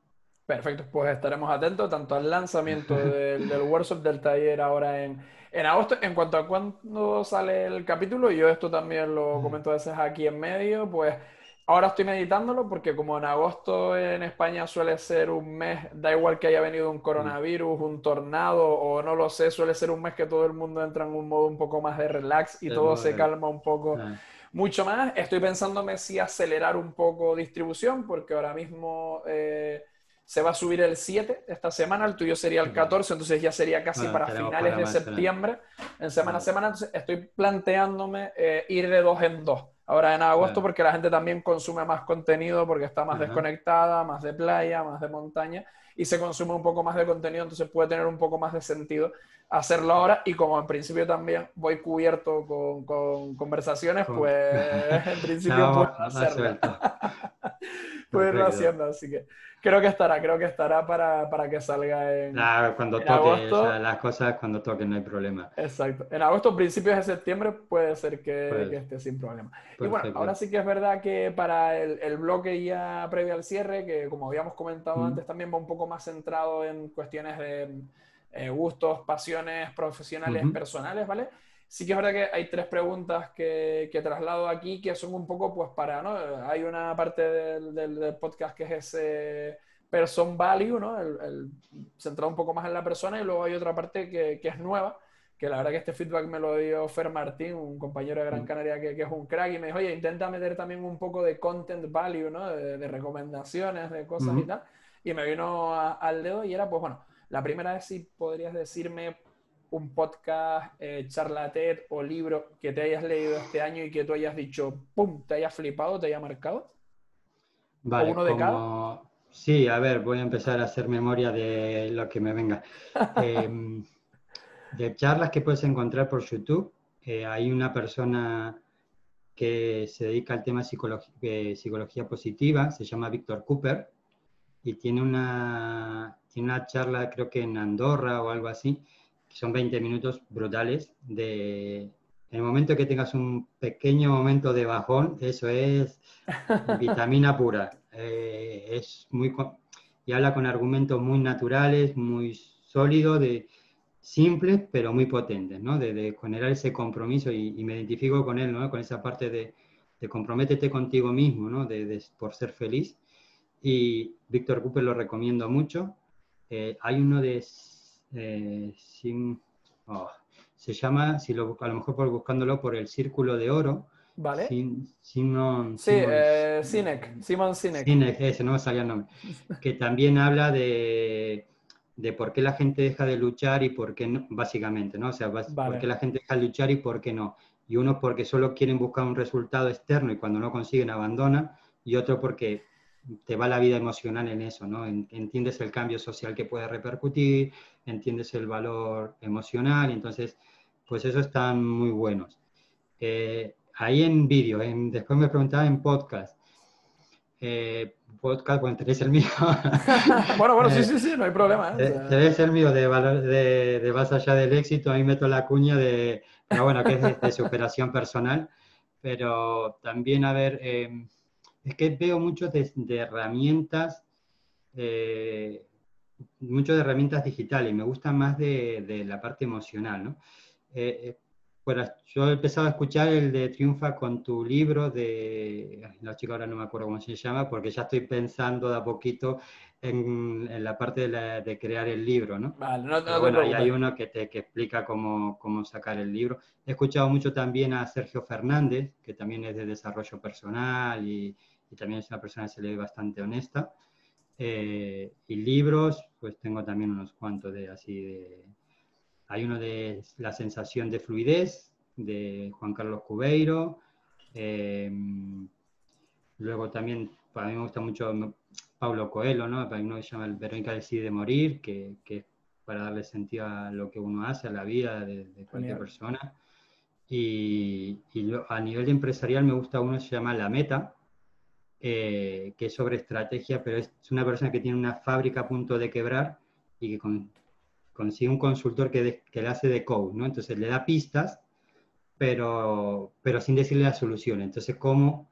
[SPEAKER 1] Perfecto, pues estaremos atentos tanto al lanzamiento (laughs) del, workshop del taller ahora en, en, agosto. En cuanto a cuándo sale el capítulo, yo esto también lo comento a veces aquí en medio, pues ahora estoy meditándolo porque como en agosto en España suele ser un mes, da igual que haya venido un coronavirus, un tornado o no lo sé, suele ser un mes que todo el mundo entra en un modo un poco más de relax y todo se calma un poco. Ah. Mucho más, estoy pensándome si acelerar un poco distribución, porque ahora mismo eh, se va a subir el 7 esta semana, el tuyo sería el 14, entonces ya sería casi para finales de septiembre, en semana a semana. Entonces estoy planteándome eh, ir de dos en dos. Ahora en agosto, porque la gente también consume más contenido, porque está más desconectada, más de playa, más de montaña, y se consume un poco más de contenido, entonces puede tener un poco más de sentido hacerlo ahora. Y como en principio también voy cubierto con, conversaciones, pues (laughs) en principio puedo hacerlo. (laughs) puedo irlo haciendo, así que creo que estará, creo que estará para, para que salga en,
[SPEAKER 2] cuando toque, las cosas cuando toquen no hay problema.
[SPEAKER 1] Exacto. En agosto, principios de septiembre, puede ser que, esté sin problema. Y bueno, ahora sí que es verdad que para el, el, bloque ya previo al cierre, que como habíamos comentado antes, también va un poco más centrado en cuestiones de eh, gustos, pasiones profesionales, personales, ¿vale? Sí que es verdad que hay tres preguntas que, que, traslado aquí que son un poco, pues para, ¿no? Hay una parte del, del, podcast que es ese person value, ¿no? El, centrado un poco más en la persona y luego hay otra parte que, que, es nueva, que la verdad que este feedback me lo dio Fer Martín, un compañero de Gran mm. Canaria que, que, es un crack, y me dijo, oye, intenta meter también un poco de content value, ¿no? De, recomendaciones, de cosas y tal. Y me vino al dedo y era, pues bueno, la primera es si podrías decirme un podcast, eh, charla TED o libro que te hayas leído este año y que tú hayas dicho, ¡pum!, te haya flipado, te haya marcado?
[SPEAKER 2] Vale, uno de cada? Sí, a ver, voy a empezar a hacer memoria de lo que me venga. (laughs) Em, de charlas que puedes encontrar por YouTube, eh, hay una persona que se dedica al tema de psicología positiva, se llama Víctor Cooper, y tiene una, tiene una charla, creo que en Andorra o algo así, son 20 minutos brutales de... En el momento que tengas un pequeño momento de bajón, eso es (laughs) vitamina pura. Eh, es muy... Y habla con argumentos muy naturales, muy sólidos, de, simples, pero muy potentes, ¿no? De, generar ese compromiso y, me identifico con él, ¿no? Con esa parte de, de comprométete contigo mismo, ¿no? De, por ser feliz. Y Víctor Cooper lo recomiendo mucho. Eh, hay uno de eh, oh, se llama, si lo, a lo mejor por buscándolo por el Círculo de Oro.
[SPEAKER 1] Vale.
[SPEAKER 2] Simon,
[SPEAKER 1] sí, eh, Sinek, Simon Sinek.
[SPEAKER 2] Sinek, ese no me salía el nombre. (laughs) que también habla de, de por qué la gente deja de luchar y por qué no, básicamente, ¿no? O sea, por qué la gente deja de luchar y por qué no. Y uno porque solo quieren buscar un resultado externo y cuando no consiguen abandonan, y otro porque te va la vida emocional en eso, ¿no? Entiendes el cambio social que puede repercutir, entiendes el valor emocional, entonces, pues eso están muy buenos. Eh, ahí en vídeo, después me preguntaba en podcast, eh, podcast, bueno, tenéis el mío. (laughs)
[SPEAKER 1] bueno, bueno, sí, sí, sí, no hay problema.
[SPEAKER 2] ¿eh? Tenéis el mío de, valor, de, de más allá del éxito, ahí meto la cuña de, bueno, que es de, superación personal, pero también, a ver, em, es que veo mucho de, herramientas, eh, mucho de herramientas digitales, y me gusta más de, la parte emocional, ¿no? Eh, bueno, yo he empezado a escuchar el de Triunfa con tu libro de, la chica ahora no me acuerdo cómo se llama, porque ya estoy pensando de a poquito en, la parte de, crear el libro, ¿no? Vale, no, no bueno, ahí hay uno que te explica cómo, cómo, sacar el libro. He escuchado mucho también a Sergio Fernández, que también es de desarrollo personal y, y también es una persona que se le ve bastante honesta. Eh, y libros, pues tengo también unos cuantos de así de hay uno de La sensación de fluidez, de Juan Carlos Cubeiro. Eh, luego también, para mí me gusta mucho Pablo Coelho, ¿no? Hay uno que se llama Verónica decide morir, que, que, es para darle sentido a lo que uno hace, a la vida de, cualquier persona. Y, a nivel empresarial me gusta uno que se llama La Meta, eh, que es sobre estrategia, pero es una persona que tiene una fábrica a punto de quebrar y que con, consigue un consultor que, que, le hace de code, ¿no? Entonces le da pistas, pero, pero sin decirle la solución. Entonces, cómo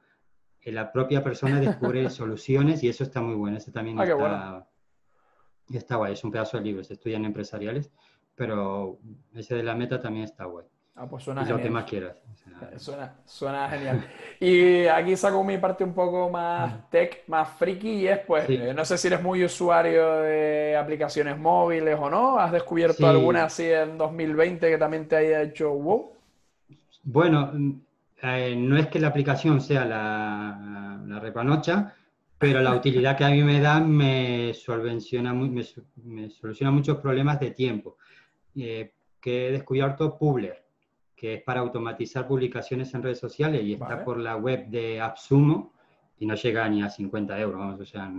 [SPEAKER 2] la propia persona descubre (laughs) soluciones y eso está muy bueno. Ese también ah, está, está guay. Es un pedazo de libro, se estudian empresariales, pero ese de la meta también está guay.
[SPEAKER 1] Ah, pues suena
[SPEAKER 2] Lo que más quieras.
[SPEAKER 1] suena, suena, genial. Y aquí saco mi parte un poco más tech, más friki, y es pues, eh, no sé si eres muy usuario de aplicaciones móviles o no. ¿Has descubierto alguna así en 2020 que también te haya hecho wow?
[SPEAKER 2] Bueno, eh, no es que la aplicación sea la, la repanocha, pero la utilidad que a mí me da me, soluciona, me, me soluciona muchos problemas de tiempo. Eh, que he descubierto Publer que es para automatizar publicaciones en redes sociales y está por la web de AppSumo y no llega ni a 50 euros, vamos, o sea,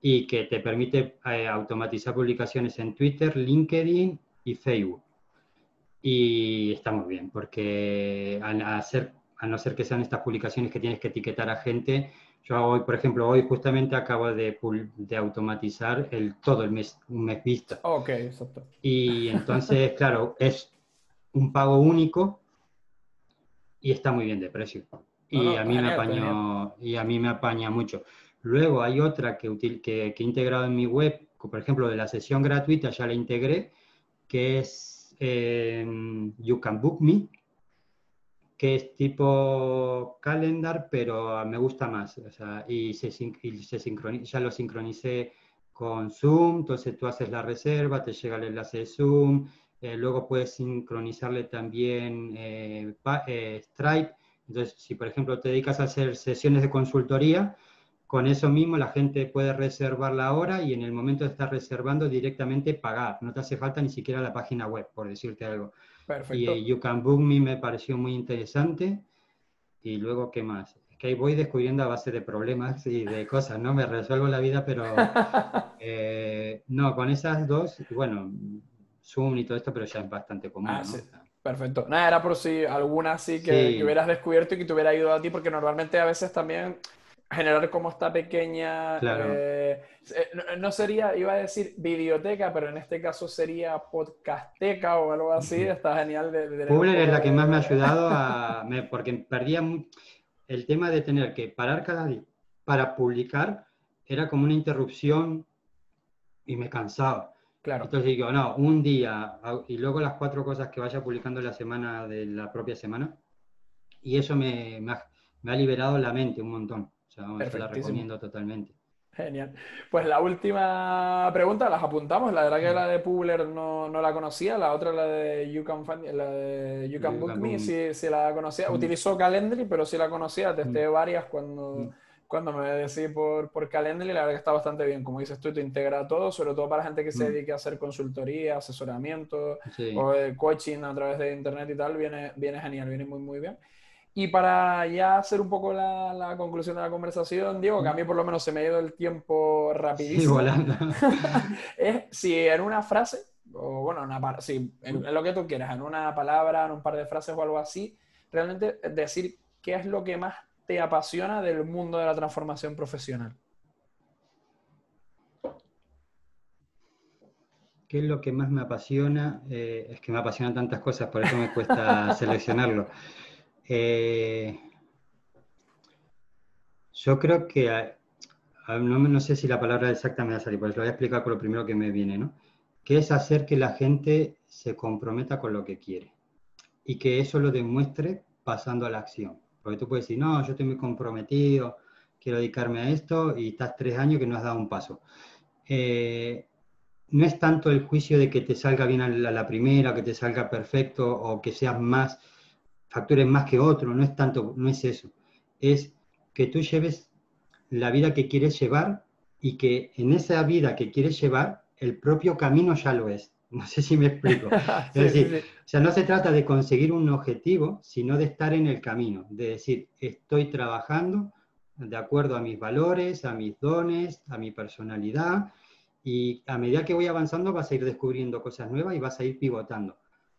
[SPEAKER 2] y que te permite eh, automatizar publicaciones en Twitter, LinkedIn y Facebook. Y está muy bien, porque al, hacer, a no ser que sean estas publicaciones que tienes que etiquetar a gente, yo hoy, por ejemplo, hoy justamente acabo de, de automatizar el, todo el mes, un mes vista.
[SPEAKER 1] Ok, exacto.
[SPEAKER 2] Y entonces, claro, es un pago único y está muy bien de precio. Y, a mí me apañó, y a mí me apaña mucho. Luego hay otra que, que, he integrado en mi web, por ejemplo, de la sesión gratuita ya la integré, que es em, You Can Book Me, que es tipo calendar, pero me gusta más. y se, y se sincroniza, ya lo sincronicé con Zoom, entonces tú haces la reserva, te llega el enlace de Zoom, eh, luego puedes sincronizarle también eh, eh, Stripe. Entonces, si por ejemplo te dedicas a hacer sesiones de consultoría, con eso mismo la gente puede reservar la hora y en el momento de estar reservando directamente pagar. No te hace falta ni siquiera la página web, por decirte algo. Perfecto. Y You Can Book Me me pareció muy interesante. Y luego, ¿qué más? Es que ahí voy descubriendo a base de problemas y de cosas, ¿no? Me resuelvo la vida, pero (laughs) no, con esas dos, bueno, Zoom y todo esto, pero ya es bastante común. Ah,
[SPEAKER 1] Perfecto. Nada, era por si alguna sí que, hubieras descubierto y que te hubiera ayudado a ti, porque normalmente a veces también generar como esta pequeña... Eh, eh, no, sería, iba a decir videoteca, pero en este caso sería podcasteca o algo así. Está genial de,
[SPEAKER 2] de es la que más me ha (laughs) ayudado a... porque perdía el tema de tener que parar cada día para publicar, era como una interrupción y me cansaba. Entonces digo, no, un día y luego las cuatro cosas que vaya publicando la semana de la propia semana. Y eso me, me, ha, liberado la mente un montón. O sea, la recomiendo totalmente.
[SPEAKER 1] Genial. Pues la última pregunta, las apuntamos. La verdad que la de Publer no, no la conocía, la otra la de You Can, la de you can Book Me, sí, la conocía. Mm. Utilizó Calendly, pero sí la conocía. Testé mm. varias cuando, mm. Cuando me decidí por, por Calendly, la verdad que está bastante bien. Como dices tú, te integra todo, sobre todo para gente que se mm. dedique a hacer consultoría, asesoramiento o coaching a través de internet y tal, viene, viene genial, viene muy, muy bien. Y para ya hacer un poco la, la, conclusión de la conversación, Diego, que a mí por lo menos se me ha ido el tiempo rapidísimo. Sí, volando. (laughs) es si en una frase, o bueno, una, sí, en, en, lo que tú quieras, en una palabra, en un par de frases o algo así, realmente decir qué es lo que más te apasiona del mundo de la transformación profesional.
[SPEAKER 2] ¿Qué es lo que más me apasiona? Eh, es que me apasionan tantas cosas, por eso me cuesta (laughs) seleccionarlo. Eh, yo creo que, no, sé si la palabra exacta me va a salir, pero lo voy a explicar por lo primero que me viene, ¿no? Que es hacer que la gente se comprometa con lo que quiere y que eso lo demuestre pasando a la acción. Porque tú puedes decir, no, yo estoy muy comprometido, quiero dedicarme a esto y estás tres años que no has dado un paso. Eh, no es tanto el juicio de que te salga bien a la, primera, que te salga perfecto o que seas más factores más que otro, no es tanto, no es eso. Es que tú lleves la vida que quieres llevar y que en esa vida que quieres llevar, el propio camino ya lo es. No sé si me explico. (laughs) es decir, o sea, no se trata de conseguir un objetivo, sino de estar en el camino, de decir, estoy trabajando de acuerdo a mis valores, a mis dones, a mi personalidad, y a medida que voy avanzando vas a ir descubriendo cosas nuevas y vas a ir pivotando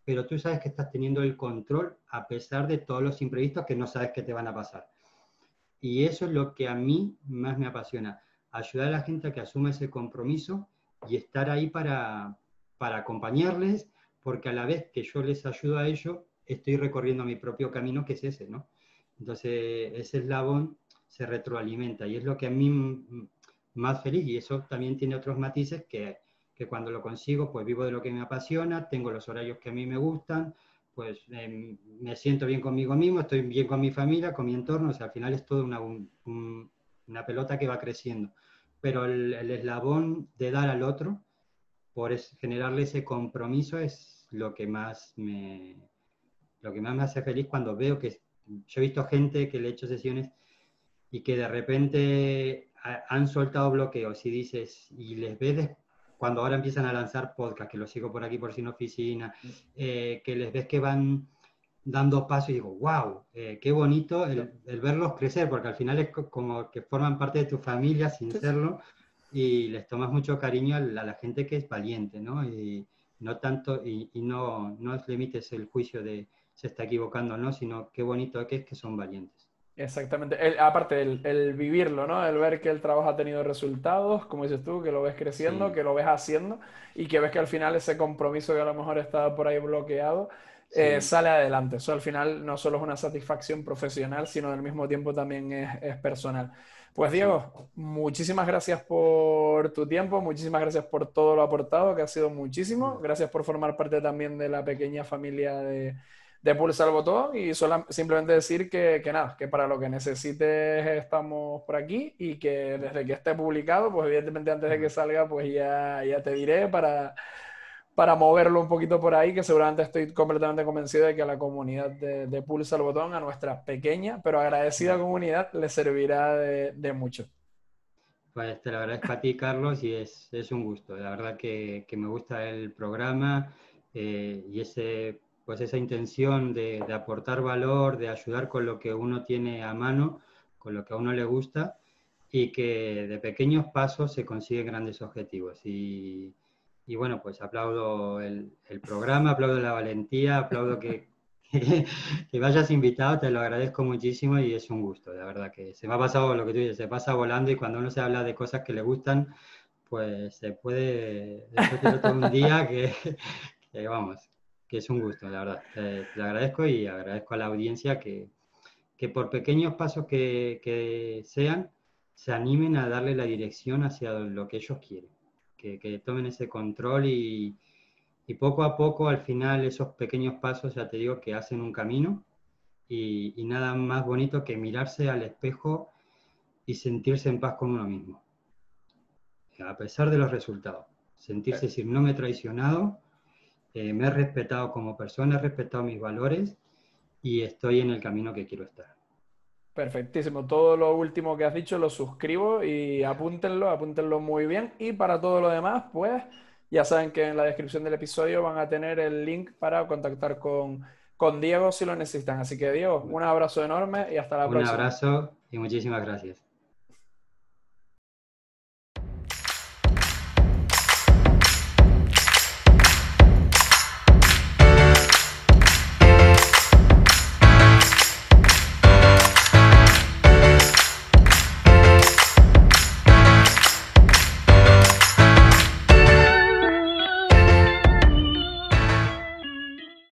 [SPEAKER 2] pero tú sabes que estás teniendo el control a pesar de todos los imprevistos que no sabes que te van a pasar. Y eso es lo que a mí más me apasiona, ayudar a la gente a que asuma ese compromiso y estar ahí para, para acompañarles, porque a la vez que yo les ayudo a ellos, estoy recorriendo mi propio camino, que es ese, ¿no? Entonces, ese eslabón se retroalimenta y es lo que a mí más feliz, y eso también tiene otros matices que que cuando lo consigo, pues vivo de lo que me apasiona, tengo los horarios que a mí me gustan, pues em, me siento bien conmigo mismo, estoy bien con mi familia, con mi entorno, o sea, al final es todo una, una pelota que va creciendo. Pero el, eslabón de dar al otro, por generarle ese compromiso, es lo que más me, lo que más me hace feliz cuando veo que yo he visto gente que le he hecho sesiones y que de repente han soltado bloqueos y dices, y les ves cuando ahora empiezan a lanzar podcast, que lo sigo por aquí por Sin Oficina, eh, que les ves que van dando pasos y digo, wow, eh, qué bonito el, verlos crecer, porque al final es como que forman parte de tu familia sin serlo y les tomas mucho cariño a la, gente que es valiente, ¿no? Y no tanto, y, no, no limites el juicio de se está equivocando o no, sino qué bonito que es que son valientes.
[SPEAKER 1] Exactamente. aparte, el, vivirlo, ¿no? El ver que el trabajo ha tenido resultados, como dices tú, que lo ves creciendo, que lo ves haciendo y que ves que al final ese compromiso que a lo mejor estaba por ahí bloqueado eh, sale adelante. Eso al final no solo es una satisfacción profesional, sino al mismo tiempo también es, personal. Pues Diego, muchísimas gracias por tu tiempo, muchísimas gracias por todo lo aportado, que ha sido muchísimo. Gracias por formar parte también de la pequeña familia de de pulsar el botón. Y simplemente decir que, que, nada, que para lo que necesites estamos por aquí y que desde que esté publicado, pues evidentemente antes de que salga, pues ya, ya te diré para, para moverlo un poquito por ahí, que seguramente estoy completamente convencido de que a la comunidad de, de Pulsa el Botón, a nuestra pequeña pero agradecida comunidad, le servirá de, de mucho.
[SPEAKER 2] Pues te lo agradezco a ti, Carlos, y es, es un gusto. La verdad que, que me gusta el programa eh, y ese pues esa intención de, aportar valor, de ayudar con lo que uno tiene a mano, con lo que a uno le gusta y que de pequeños pasos se consiguen grandes objetivos. Y, bueno, pues aplaudo el, programa, aplaudo la valentía, aplaudo (laughs) que, que, vayas invitado, te lo agradezco muchísimo y es un gusto, la verdad que se me ha pasado lo que tú dices, se pasa volando y cuando uno se habla de cosas que le gustan, pues se puede, después de un día que, (laughs) que vamos, que es un gusto, la verdad. Te, agradezco y agradezco a la audiencia que, que por pequeños pasos que, que, sean, se animen a darle la dirección hacia lo que ellos quieren, que, que tomen ese control y, y, poco a poco al final esos pequeños pasos, ya te digo, que hacen un camino y, y nada más bonito que mirarse al espejo y sentirse en paz con uno mismo, a pesar de los resultados. Sentirse decir, no me he traicionado, eh, me he respetado como persona, he respetado mis valores y estoy en el camino que quiero estar.
[SPEAKER 1] Perfectísimo. Todo lo último que has dicho lo suscribo y apúntenlo, apúntenlo muy bien. Y para todo lo demás, pues ya saben que en la descripción del episodio van a tener el link para contactar con, con Diego si lo necesitan. Así que Diego, un abrazo enorme y hasta la próxima.
[SPEAKER 2] Un abrazo y muchísimas gracias.